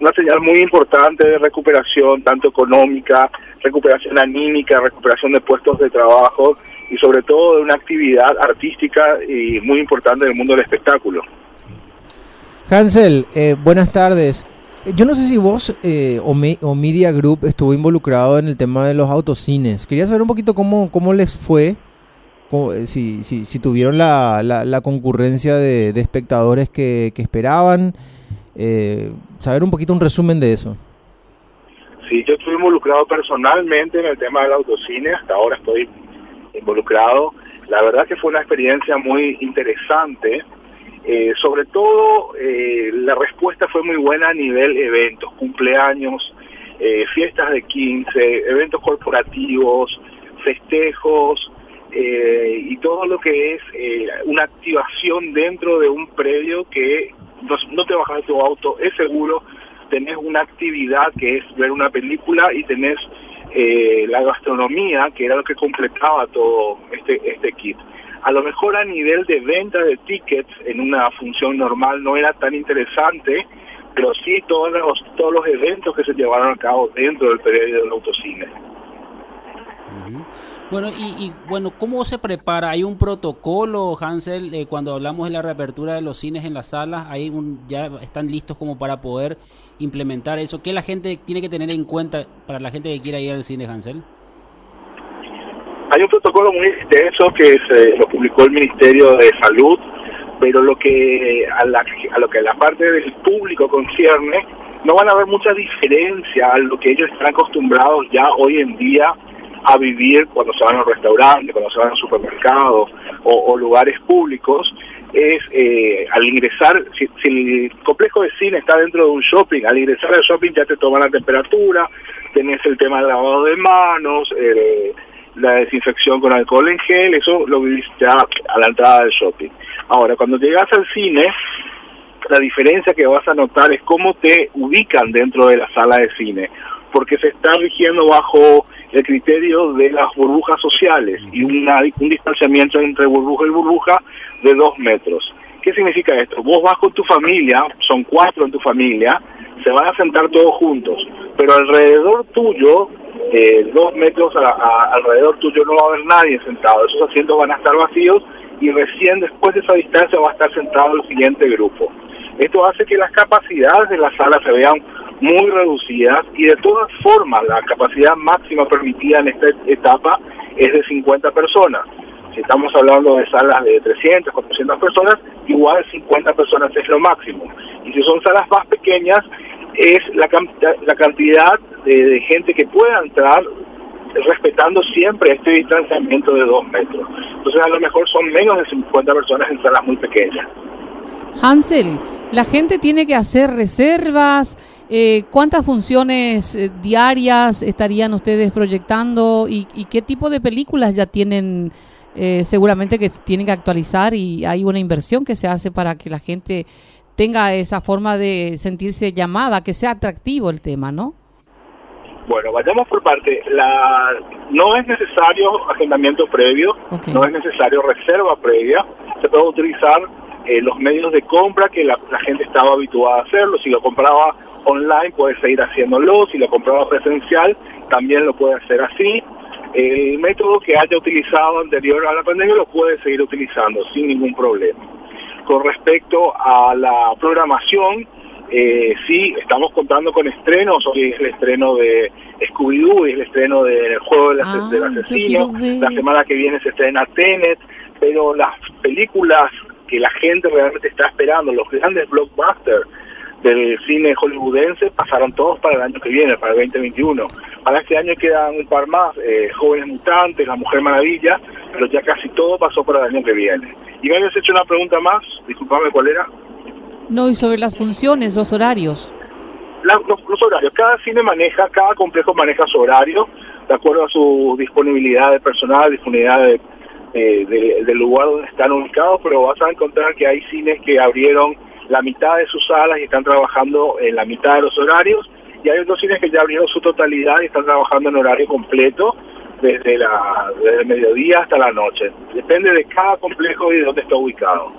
una señal muy importante de recuperación, tanto económica, recuperación anímica, recuperación de puestos de trabajo y sobre todo de una actividad artística y muy importante en el mundo del espectáculo. Hansel, eh, buenas tardes. Yo no sé si vos eh, o, o, Media Group estuvo involucrado en el tema de los autocines. Quería saber un poquito cómo, cómo les fue, eh, si, si, tuvieron la, la, concurrencia de, de espectadores que, que esperaban. Eh, saber un poquito un resumen de eso. Sí, yo estuve involucrado personalmente en el tema del autocine, hasta ahora estoy involucrado. La verdad que fue una experiencia muy interesante. Eh, sobre todo, eh, la respuesta fue muy buena a nivel eventos, cumpleaños, eh, fiestas de 15, eventos corporativos, festejos y todo lo que es una activación dentro de un predio que no, te bajas de tu auto, es seguro, tenés una actividad que es ver una película y tenés eh, la gastronomía, que era lo que completaba todo este, este kit. A lo mejor a nivel de venta de tickets en una función normal no era tan interesante, pero sí todos los, todos los eventos que se llevaron a cabo dentro del periodo del autocine. Bueno, y, bueno, ¿cómo se prepara? ¿Hay un protocolo, Hansel, eh, cuando hablamos de la reapertura de los cines en las salas? ¿hay ¿Ya están listos como para poder implementar eso? ¿Qué la gente tiene que tener en cuenta para la gente que quiera ir al cine, Hansel? Hay un protocolo muy extenso que se lo publicó el Ministerio de Salud, pero lo que a, la, a lo que la parte del público concierne, no van a haber mucha diferencia a lo que ellos están acostumbrados ya hoy en día a vivir cuando se van a los restaurantes, cuando se van a supermercados o, lugares públicos, es eh, al ingresar, si, el complejo de cine está dentro de un shopping, al ingresar al shopping ya te toman la temperatura, tenés el tema del lavado de manos, la desinfección con alcohol en gel, eso lo vivís ya a la entrada del shopping. Ahora, cuando llegas al cine, la diferencia que vas a notar es cómo te ubican dentro de la sala de cine, porque se está rigiendo bajo el criterio de las burbujas sociales y una, un distanciamiento entre burbuja y burbuja de dos metros. ¿Qué significa esto? Vos vas con tu familia, son cuatro en tu familia, se van a sentar todos juntos, pero alrededor tuyo, eh, dos metros alrededor tuyo no va a haber nadie sentado, esos asientos van a estar vacíos y recién después de esa distancia va a estar sentado el siguiente grupo. Esto hace que las capacidades de la sala se vean muy reducidas y de todas formas la capacidad máxima permitida en esta etapa es de 50 personas. Si estamos hablando de salas de 300, 400 personas, igual 50 personas es lo máximo. Y si son salas más pequeñas, es la, la cantidad de, gente que pueda entrar respetando siempre este distanciamiento de 2 metros. Entonces a lo mejor son menos de 50 personas en salas muy pequeñas. Hansel, la gente tiene que hacer reservas, eh, ¿Cuántas funciones eh, diarias estarían ustedes proyectando y, qué tipo de películas ya tienen? Eh, seguramente que tienen que actualizar y hay una inversión que se hace para que la gente tenga esa forma de sentirse llamada, que sea atractivo el tema, ¿no? Bueno, vayamos por parte. La, no es necesario agendamiento previo, no es necesario reserva previa. Se puede utilizar los medios de compra que la, la, gente estaba habituada a hacerlo. Si lo compraba online puede seguir haciéndolo, si lo compraba presencial también lo puede hacer así. El método que haya utilizado anterior a la pandemia lo puede seguir utilizando sin ningún problema. Con respecto a la programación, eh, sí, estamos contando con estrenos. Hoy es el estreno de Scooby-Doo, es el estreno del Juego del, ah, Asesino. La semana que viene se estrena Tenet. Pero las películas que la gente realmente está esperando, los grandes blockbusters, del cine hollywoodense pasaron todos para el año que viene, para el 2021. Para este año quedan un par más, eh, Jóvenes Mutantes, La Mujer Maravilla, pero ya casi todo pasó para el año que viene. Y me habías hecho una pregunta más, disculpame cuál era. No, y sobre las funciones, los horarios. los, horarios, cada cine maneja, cada complejo maneja su horario, de acuerdo a su disponibilidad de personal, disponibilidad de, del lugar donde están ubicados, pero vas a encontrar que hay cines que abrieron la mitad de sus salas y están trabajando en la mitad de los horarios y hay otros cines que ya abrieron su totalidad y están trabajando en horario completo desde, la, desde el mediodía hasta la noche. Depende de cada complejo y de dónde está ubicado.